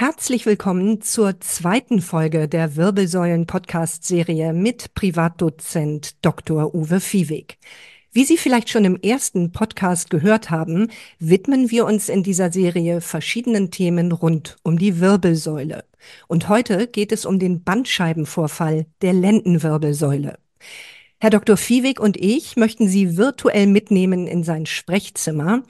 Herzlich willkommen zur zweiten Folge der Wirbelsäulen-Podcast-Serie mit Privatdozent Dr. Uwe Viehweg. Wie Sie vielleicht schon im ersten Podcast gehört haben, widmen wir uns in dieser Serie verschiedenen Themen rund um die Wirbelsäule. Und heute geht es um den Bandscheibenvorfall der Lendenwirbelsäule. Herr Dr. Viehweg und ich möchten Sie virtuell mitnehmen in sein Sprechzimmer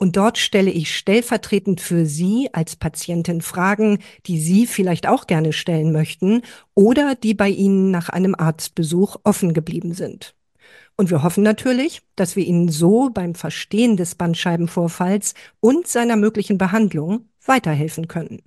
und dort stelle ich stellvertretend für Sie als Patientin Fragen, die Sie vielleicht auch gerne stellen möchten oder die bei Ihnen nach einem Arztbesuch offen geblieben sind. Und wir hoffen natürlich, dass wir Ihnen so beim Verstehen des Bandscheibenvorfalls und seiner möglichen Behandlung weiterhelfen können.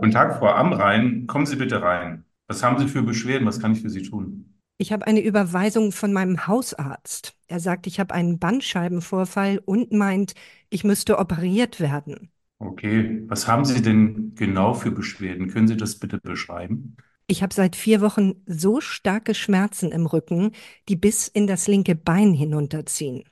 Guten Tag, Frau Amrein. Kommen Sie bitte rein. Was haben Sie für Beschwerden? Was kann ich für Sie tun? Ich habe eine Überweisung von meinem Hausarzt. Er sagt, ich habe einen Bandscheibenvorfall und meint, ich müsste operiert werden. Okay, was haben Sie denn genau für Beschwerden? Können Sie das bitte beschreiben? Ich habe seit vier Wochen so starke Schmerzen im Rücken, die bis in das linke Bein hinunterziehen.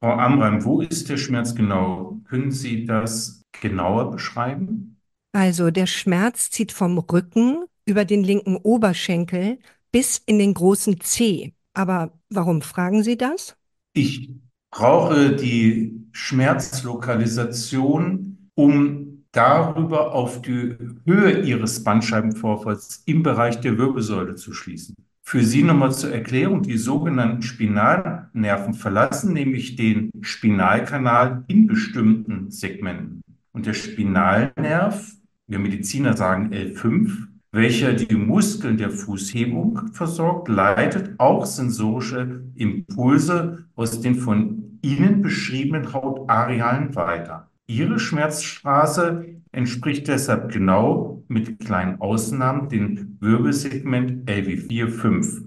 Frau Amram, wo ist der Schmerz genau? Können Sie das genauer beschreiben? Also der Schmerz zieht vom Rücken über den linken Oberschenkel bis in den großen C. Aber warum fragen Sie das? Ich brauche die Schmerzlokalisation, um darüber auf die Höhe Ihres Bandscheibenvorfalls im Bereich der Wirbelsäule zu schließen. Für Sie nochmal zur Erklärung, die sogenannten Spinalnerven verlassen nämlich den Spinalkanal in bestimmten Segmenten. Und der Spinalnerv, wir Mediziner sagen L5, welcher die Muskeln der Fußhebung versorgt, leitet auch sensorische Impulse aus den von Ihnen beschriebenen Hautarealen weiter. Ihre Schmerzstraße entspricht deshalb genau mit kleinen Ausnahmen dem Wirbelsegment LV4-5.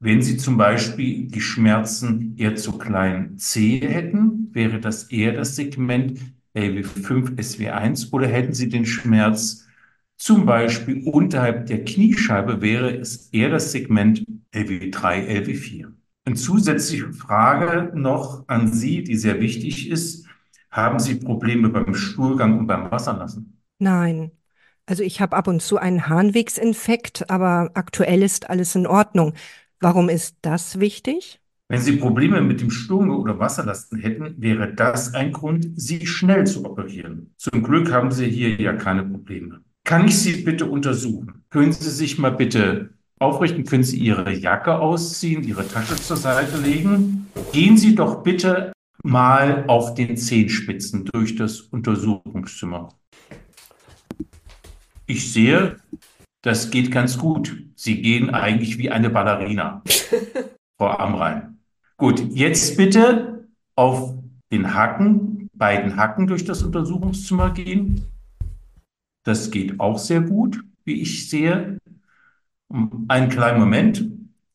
Wenn Sie zum Beispiel die Schmerzen eher zu klein C hätten, wäre das eher das Segment LV5-SW1 oder hätten Sie den Schmerz zum Beispiel unterhalb der Kniescheibe wäre es eher das Segment LW3, LW4. Eine zusätzliche Frage noch an Sie, die sehr wichtig ist. Haben Sie Probleme beim Stuhlgang und beim Wasserlassen? Nein. Also ich habe ab und zu einen Harnwegsinfekt, aber aktuell ist alles in Ordnung. Warum ist das wichtig? Wenn Sie Probleme mit dem Stuhlgang oder Wasserlassen hätten, wäre das ein Grund, Sie schnell zu operieren. Zum Glück haben Sie hier ja keine Probleme. Kann ich Sie bitte untersuchen? Können Sie sich mal bitte aufrichten? Können Sie Ihre Jacke ausziehen, Ihre Tasche zur Seite legen? Gehen Sie doch bitte mal auf den Zehenspitzen durch das Untersuchungszimmer. Ich sehe, das geht ganz gut. Sie gehen eigentlich wie eine Ballerina, Frau Amrein. Gut, jetzt bitte auf den Hacken, beiden Hacken durch das Untersuchungszimmer gehen. Das geht auch sehr gut, wie ich sehe. Einen kleinen Moment.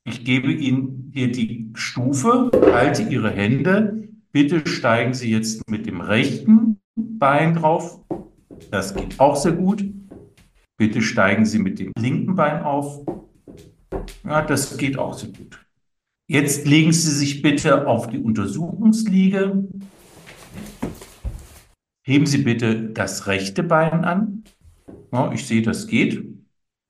Ich gebe Ihnen hier die Stufe, halte Ihre Hände. Bitte steigen Sie jetzt mit dem rechten Bein drauf. Das geht auch sehr gut. Bitte steigen Sie mit dem linken Bein auf. Ja, das geht auch sehr gut. Jetzt legen Sie sich bitte auf die Untersuchungsliege. Heben Sie bitte das rechte Bein an. Ja, ich sehe, das geht.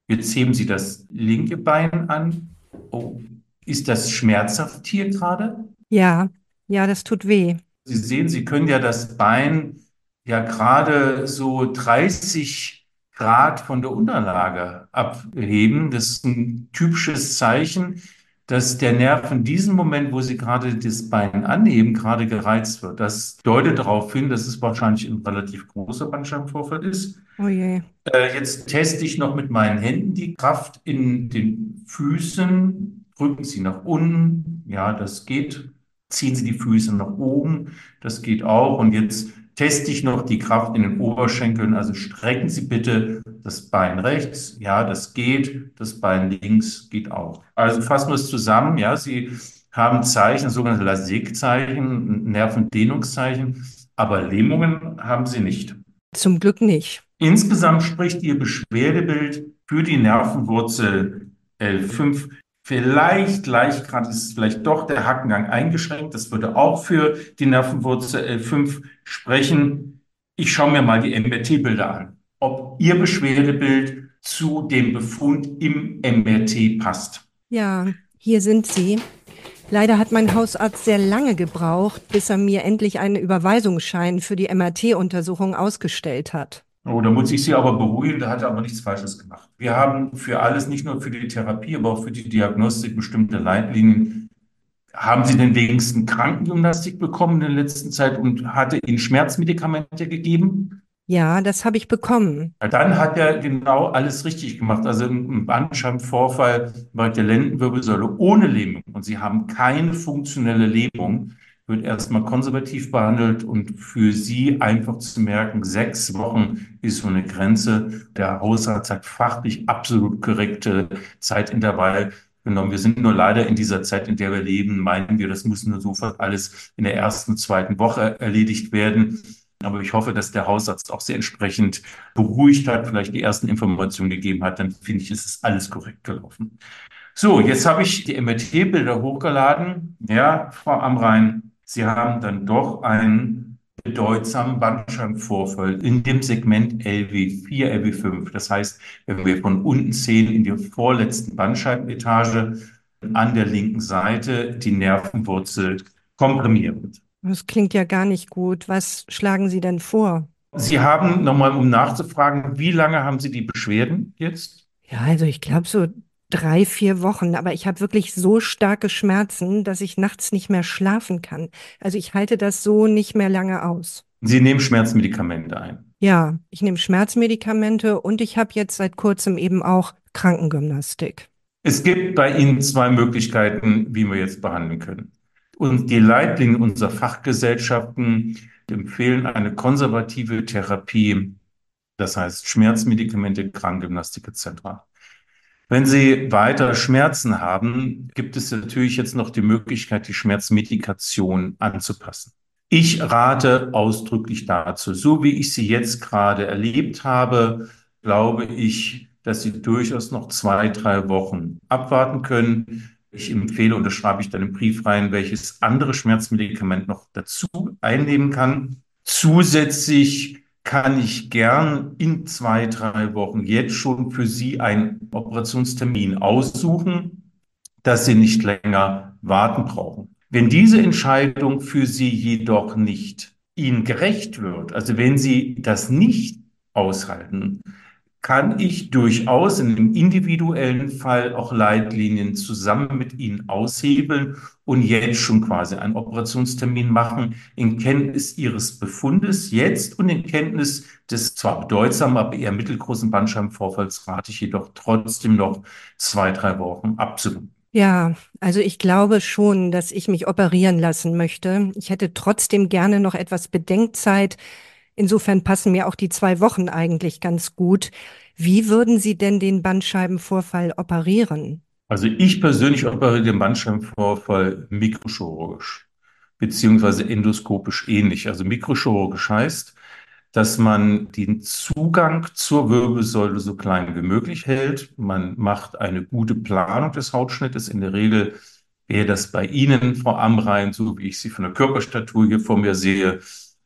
Jetzt heben Sie das linke Bein an. Oh, ist das schmerzhaft hier gerade? Ja, ja, das tut weh. Sie sehen, Sie können ja das Bein ja gerade so 30 Grad von der Unterlage abheben. Das ist ein typisches Zeichen dass der Nerv in diesem Moment, wo Sie gerade das Bein anheben, gerade gereizt wird. Das deutet darauf hin, dass es wahrscheinlich ein relativ großer Bandscheibenvorfall ist. Oh je. Äh, jetzt teste ich noch mit meinen Händen die Kraft in den Füßen. Drücken Sie nach unten. Ja, das geht. Ziehen Sie die Füße nach oben. Das geht auch. Und jetzt teste ich noch die Kraft in den Oberschenkeln. Also strecken Sie bitte das Bein rechts. Ja, das geht. Das Bein links geht auch. Also fassen wir es zusammen. Ja, Sie haben Zeichen, sogenannte Lasik-Zeichen, Nervendehnungszeichen, aber Lähmungen haben Sie nicht. Zum Glück nicht. Insgesamt spricht Ihr Beschwerdebild für die Nervenwurzel L5 Vielleicht leicht gerade ist vielleicht doch der Hackengang eingeschränkt. Das würde auch für die Nervenwurzel L5 sprechen. Ich schaue mir mal die MRT-Bilder an, ob Ihr Beschwerdebild zu dem Befund im MRT passt. Ja, hier sind Sie. Leider hat mein Hausarzt sehr lange gebraucht, bis er mir endlich einen Überweisungsschein für die MRT-Untersuchung ausgestellt hat. Oh, da muss ich Sie aber beruhigen, da hat er aber nichts Falsches gemacht. Wir haben für alles, nicht nur für die Therapie, aber auch für die Diagnostik bestimmte Leitlinien. Haben Sie denn wenigstens Krankengymnastik bekommen in der letzten Zeit und hatte Ihnen Schmerzmedikamente gegeben? Ja, das habe ich bekommen. Dann hat er genau alles richtig gemacht. Also ein Bandscheibenvorfall bei der Lendenwirbelsäule ohne Lähmung und Sie haben keine funktionelle Lähmung, wird erstmal konservativ behandelt und für Sie einfach zu merken, sechs Wochen ist so eine Grenze. Der Hausarzt hat fachlich absolut korrekte Zeitintervall genommen. Wir sind nur leider in dieser Zeit, in der wir leben, meinen wir, das muss nur sofort alles in der ersten, zweiten Woche erledigt werden. Aber ich hoffe, dass der Hausarzt auch sehr entsprechend beruhigt hat, vielleicht die ersten Informationen gegeben hat. Dann finde ich, ist es alles korrekt gelaufen. So, jetzt habe ich die MRT-Bilder hochgeladen. Ja, Frau Amrein, Sie haben dann doch einen bedeutsamen Bandscheibenvorfall in dem Segment LW4, LW5. Das heißt, wenn wir von unten sehen in die vorletzten Bandscheibenetage an der linken Seite die Nervenwurzel komprimiert. Das klingt ja gar nicht gut. Was schlagen Sie denn vor? Sie haben nochmal, um nachzufragen, wie lange haben Sie die Beschwerden jetzt? Ja, also ich glaube so drei, vier Wochen, aber ich habe wirklich so starke Schmerzen, dass ich nachts nicht mehr schlafen kann. Also ich halte das so nicht mehr lange aus. Sie nehmen Schmerzmedikamente ein. Ja, ich nehme Schmerzmedikamente und ich habe jetzt seit kurzem eben auch Krankengymnastik. Es gibt bei Ihnen zwei Möglichkeiten, wie wir jetzt behandeln können. Und die Leitlinien unserer Fachgesellschaften empfehlen eine konservative Therapie, das heißt Schmerzmedikamente, Krankengymnastik etc. Wenn Sie weiter Schmerzen haben, gibt es natürlich jetzt noch die Möglichkeit, die Schmerzmedikation anzupassen. Ich rate ausdrücklich dazu. So wie ich sie jetzt gerade erlebt habe, glaube ich, dass Sie durchaus noch zwei, drei Wochen abwarten können. Ich empfehle, und das schreibe ich dann im Brief rein, welches andere Schmerzmedikament noch dazu einnehmen kann. Zusätzlich kann ich gern in zwei, drei Wochen jetzt schon für Sie einen Operationstermin aussuchen, dass Sie nicht länger warten brauchen. Wenn diese Entscheidung für Sie jedoch nicht Ihnen gerecht wird, also wenn Sie das nicht aushalten, kann ich durchaus in einem individuellen Fall auch Leitlinien zusammen mit Ihnen aushebeln und jetzt schon quasi einen Operationstermin machen in Kenntnis Ihres Befundes jetzt und in Kenntnis des zwar bedeutsamen, aber eher mittelgroßen Bandscheibenvorfalls rate ich jedoch trotzdem noch zwei, drei Wochen absolut. Ja, also ich glaube schon, dass ich mich operieren lassen möchte. Ich hätte trotzdem gerne noch etwas Bedenkzeit. Insofern passen mir auch die zwei Wochen eigentlich ganz gut. Wie würden Sie denn den Bandscheibenvorfall operieren? Also ich persönlich operiere den Bandscheibenvorfall mikrochirurgisch beziehungsweise endoskopisch ähnlich. Also mikrochirurgisch heißt, dass man den Zugang zur Wirbelsäule so klein wie möglich hält. Man macht eine gute Planung des Hautschnittes. In der Regel wäre das bei Ihnen, Frau Amrein, so wie ich Sie von der Körperstatur hier vor mir sehe,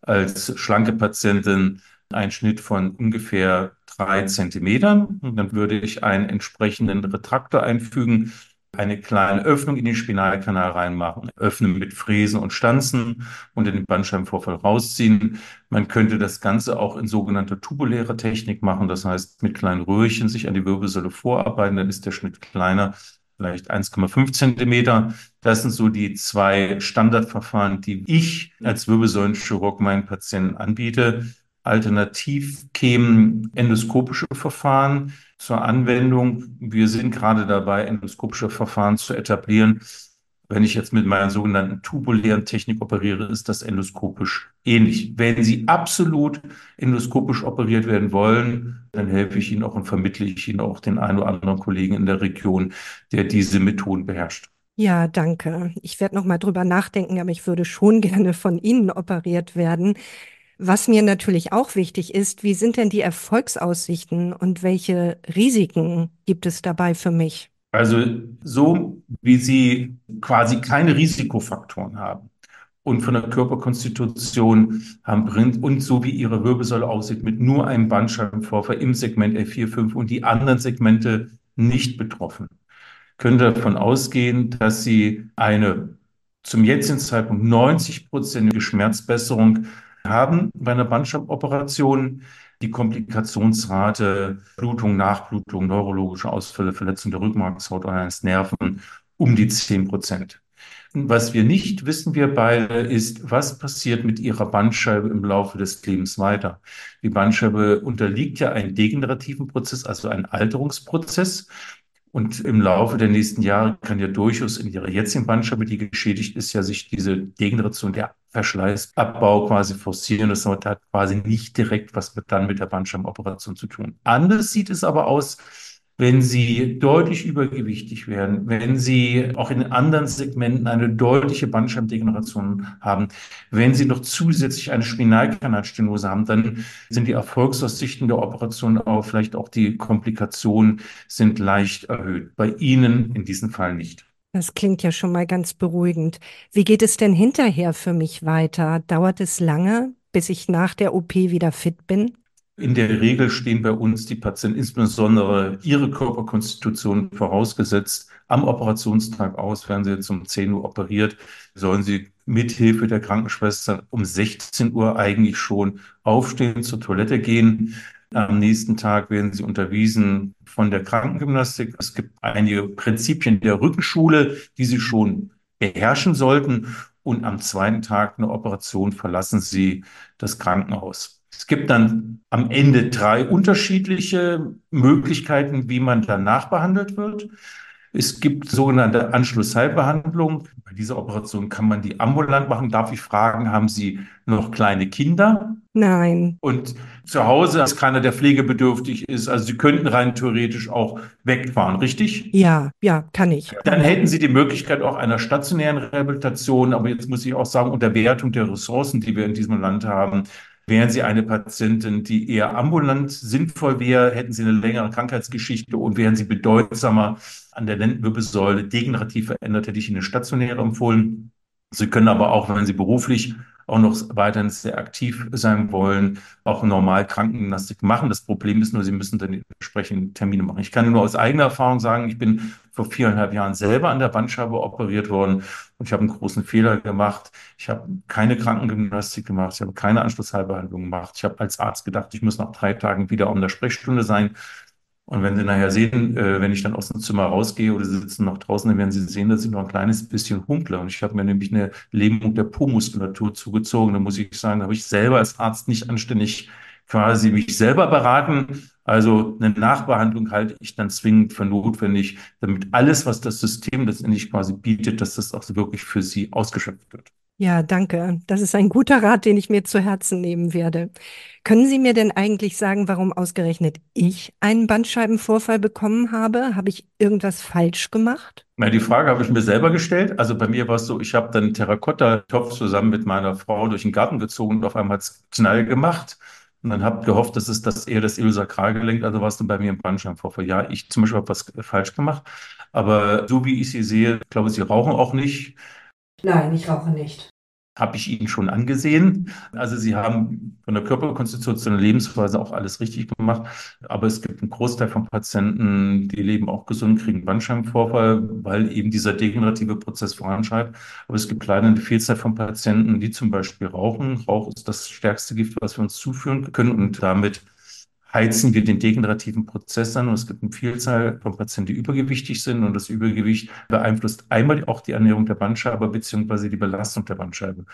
als schlanke Patientin ein Schnitt von ungefähr drei Zentimetern. Und dann würde ich einen entsprechenden Retraktor einfügen, eine kleine Öffnung in den Spinalkanal reinmachen, öffnen mit Fräsen und Stanzen und den Bandscheibenvorfall rausziehen. Man könnte das Ganze auch in sogenannter tubulärer Technik machen, das heißt mit kleinen Röhrchen sich an die Wirbelsäule vorarbeiten, dann ist der Schnitt kleiner, vielleicht 1,5 Zentimeter. Das sind so die zwei Standardverfahren, die ich als Wirbelsäulenchirurg meinen Patienten anbiete. Alternativ kämen endoskopische Verfahren zur Anwendung. Wir sind gerade dabei, endoskopische Verfahren zu etablieren. Wenn ich jetzt mit meiner sogenannten tubulären Technik operiere, ist das endoskopisch ähnlich. Wenn Sie absolut endoskopisch operiert werden wollen, dann helfe ich Ihnen auch und vermittle ich Ihnen auch den einen oder anderen Kollegen in der Region, der diese Methoden beherrscht. Ja, danke. Ich werde noch mal drüber nachdenken, aber ich würde schon gerne von Ihnen operiert werden. Was mir natürlich auch wichtig ist, wie sind denn die Erfolgsaussichten und welche Risiken gibt es dabei für mich? Also so wie Sie quasi keine Risikofaktoren haben und von der Körperkonstitution haben und so wie ihre Wirbelsäule aussieht, mit nur einem Bandscheibenvorfall im Segment L4, 5 und die anderen Segmente nicht betroffen, können davon ausgehen, dass sie eine zum jetzigen Zeitpunkt 90-prozentige Schmerzbesserung haben bei einer Bandscheibenoperation. Die Komplikationsrate, Blutung, Nachblutung, neurologische Ausfälle, Verletzung der Rückenmarkshaut oder eines Nerven um die 10 Prozent. Was wir nicht wissen, wir beide, ist, was passiert mit ihrer Bandscheibe im Laufe des Lebens weiter. Die Bandscheibe unterliegt ja einem degenerativen Prozess, also einem Alterungsprozess. Und im Laufe der nächsten Jahre kann ja durchaus in ihrer jetzigen Bandscheibe, die geschädigt ist, ja sich diese Degeneration, der Verschleißabbau quasi forcieren. Das hat quasi nicht direkt was mit, dann mit der Bandscheibenoperation zu tun. Anders sieht es aber aus, wenn sie deutlich übergewichtig werden, wenn sie auch in anderen Segmenten eine deutliche Bandscheibendegeneration haben, wenn sie noch zusätzlich eine Spinalkanalstenose haben, dann sind die Erfolgsaussichten der Operation, aber vielleicht auch die Komplikationen sind leicht erhöht. Bei Ihnen in diesem Fall nicht. Das klingt ja schon mal ganz beruhigend. Wie geht es denn hinterher für mich weiter? Dauert es lange, bis ich nach der OP wieder fit bin? In der Regel stehen bei uns die Patienten, insbesondere ihre Körperkonstitution vorausgesetzt, am Operationstag aus, werden sie jetzt um 10 Uhr operiert, sollen sie mit Hilfe der Krankenschwester um 16 Uhr eigentlich schon aufstehen, zur Toilette gehen. Am nächsten Tag werden sie unterwiesen von der Krankengymnastik. Es gibt einige Prinzipien der Rückenschule, die sie schon beherrschen sollten. Und am zweiten Tag eine Operation verlassen sie das Krankenhaus. Es gibt dann am Ende drei unterschiedliche Möglichkeiten, wie man danach behandelt wird. Es gibt sogenannte Anschlussheilbehandlung. Bei dieser Operation kann man die ambulant machen. Darf ich fragen, haben Sie noch kleine Kinder? Nein. Und zu Hause ist keiner, der pflegebedürftig ist. Also Sie könnten rein theoretisch auch wegfahren, richtig? Ja, ja, kann ich. Dann hätten Sie die Möglichkeit auch einer stationären Rehabilitation. Aber jetzt muss ich auch sagen, unter Wertung der Ressourcen, die wir in diesem Land haben, Wären Sie eine Patientin, die eher ambulant sinnvoll wäre, hätten Sie eine längere Krankheitsgeschichte und wären Sie bedeutsamer an der Lendenwirbelsäule degenerativ verändert, hätte ich Ihnen eine stationäre empfohlen. Sie können aber auch, wenn Sie beruflich auch noch weiterhin sehr aktiv sein wollen, auch normal Krankengymnastik machen. Das Problem ist nur, sie müssen dann die entsprechenden Termine machen. Ich kann nur aus eigener Erfahrung sagen, ich bin vor viereinhalb Jahren selber an der Bandscheibe operiert worden und ich habe einen großen Fehler gemacht. Ich habe keine Krankengymnastik gemacht, ich habe keine Anschlussheilbehandlung gemacht. Ich habe als Arzt gedacht, ich muss nach drei Tagen wieder um der Sprechstunde sein. Und wenn Sie nachher sehen, äh, wenn ich dann aus dem Zimmer rausgehe oder Sie sitzen noch draußen, dann werden Sie sehen, dass ich noch ein kleines bisschen hunkle. Und ich habe mir nämlich eine Lähmung der Po-Muskulatur zugezogen. Da muss ich sagen, da habe ich selber als Arzt nicht anständig quasi mich selber beraten. Also eine Nachbehandlung halte ich dann zwingend für notwendig, damit alles, was das System letztendlich quasi bietet, dass das auch wirklich für Sie ausgeschöpft wird. Ja, danke. Das ist ein guter Rat, den ich mir zu Herzen nehmen werde. Können Sie mir denn eigentlich sagen, warum ausgerechnet ich einen Bandscheibenvorfall bekommen habe? Habe ich irgendwas falsch gemacht? Na, die Frage habe ich mir selber gestellt. Also bei mir war es so, ich habe dann einen Terrakotta-Topf zusammen mit meiner Frau durch den Garten gezogen und auf einmal hat es Knall gemacht. Und dann habe gehofft, dass es das eher das Iliosakralgelenk, also war es dann bei mir im Bandscheibenvorfall. Ja, ich zum Beispiel habe was falsch gemacht. Aber so wie ich sie sehe, ich glaube, sie rauchen auch nicht. Nein, ich rauche nicht. Habe ich Ihnen schon angesehen. Also Sie haben von der Körperkonstitution und Lebensweise auch alles richtig gemacht. Aber es gibt einen Großteil von Patienten, die leben auch gesund, kriegen Bandscheibenvorfall, weil eben dieser degenerative Prozess voranschreitet. Aber es gibt leider eine Vielzahl von Patienten, die zum Beispiel rauchen. Rauch ist das stärkste Gift, was wir uns zuführen können und damit heizen wir den degenerativen Prozess an und es gibt eine Vielzahl von Patienten, die übergewichtig sind und das Übergewicht beeinflusst einmal auch die Ernährung der Bandscheibe beziehungsweise die Belastung der Bandscheibe.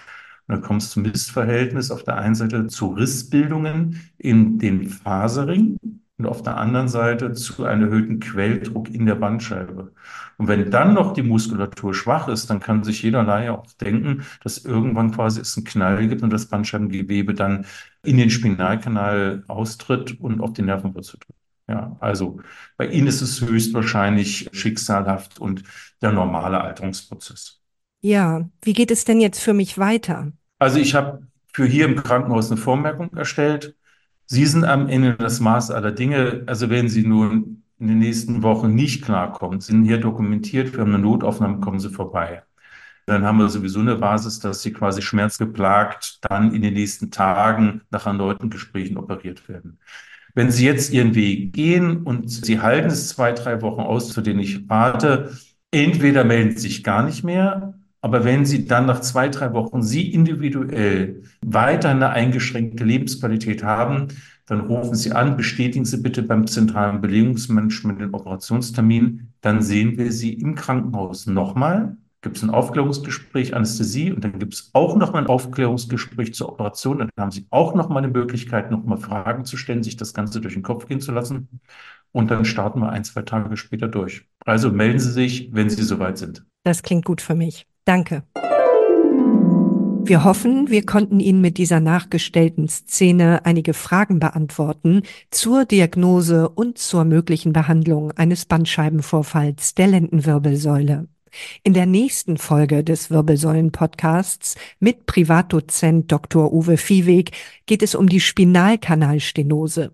Und dann kommt es zum Missverhältnis auf der einen Seite zu Rissbildungen in den Faserring und auf der anderen Seite zu einem erhöhten Quelldruck in der Bandscheibe. Und wenn dann noch die Muskulatur schwach ist, dann kann sich jeder Laie auch denken, dass irgendwann quasi es einen Knall gibt und das Bandscheibengewebe dann in den Spinalkanal austritt und auf die Nervenwurzel drückt. Ja, also bei Ihnen ist es höchstwahrscheinlich schicksalhaft und der normale Alterungsprozess. Ja, wie geht es denn jetzt für mich weiter? Also ich habe für hier im Krankenhaus eine Vormerkung erstellt. Sie sind am Ende das Maß aller Dinge. Also wenn Sie nun in den nächsten Wochen nicht klarkommen, sind hier dokumentiert, wir haben eine Notaufnahme, kommen Sie vorbei. Dann haben wir sowieso eine Basis, dass sie quasi schmerzgeplagt dann in den nächsten Tagen nach erneuten Gesprächen operiert werden. Wenn Sie jetzt Ihren Weg gehen und Sie halten es zwei, drei Wochen aus, zu denen ich rate, entweder melden Sie sich gar nicht mehr, aber wenn Sie dann nach zwei, drei Wochen Sie individuell weiter eine eingeschränkte Lebensqualität haben, dann rufen Sie an, bestätigen Sie bitte beim zentralen Belegungsmanagement den Operationstermin, dann sehen wir Sie im Krankenhaus nochmal gibt es ein Aufklärungsgespräch, Anästhesie und dann gibt es auch noch mal ein Aufklärungsgespräch zur Operation. Dann haben Sie auch noch mal eine Möglichkeit, noch mal Fragen zu stellen, sich das Ganze durch den Kopf gehen zu lassen. Und dann starten wir ein, zwei Tage später durch. Also melden Sie sich, wenn Sie soweit sind. Das klingt gut für mich. Danke. Wir hoffen, wir konnten Ihnen mit dieser nachgestellten Szene einige Fragen beantworten zur Diagnose und zur möglichen Behandlung eines Bandscheibenvorfalls der Lendenwirbelsäule. In der nächsten Folge des Wirbelsäulen-Podcasts mit Privatdozent Dr. Uwe Viehweg geht es um die Spinalkanalstenose.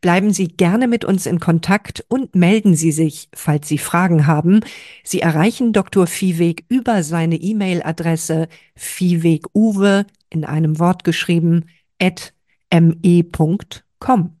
Bleiben Sie gerne mit uns in Kontakt und melden Sie sich, falls Sie Fragen haben. Sie erreichen Dr. Viehweg über seine E-Mail-Adresse viehweguwe in einem Wort geschrieben at me.com.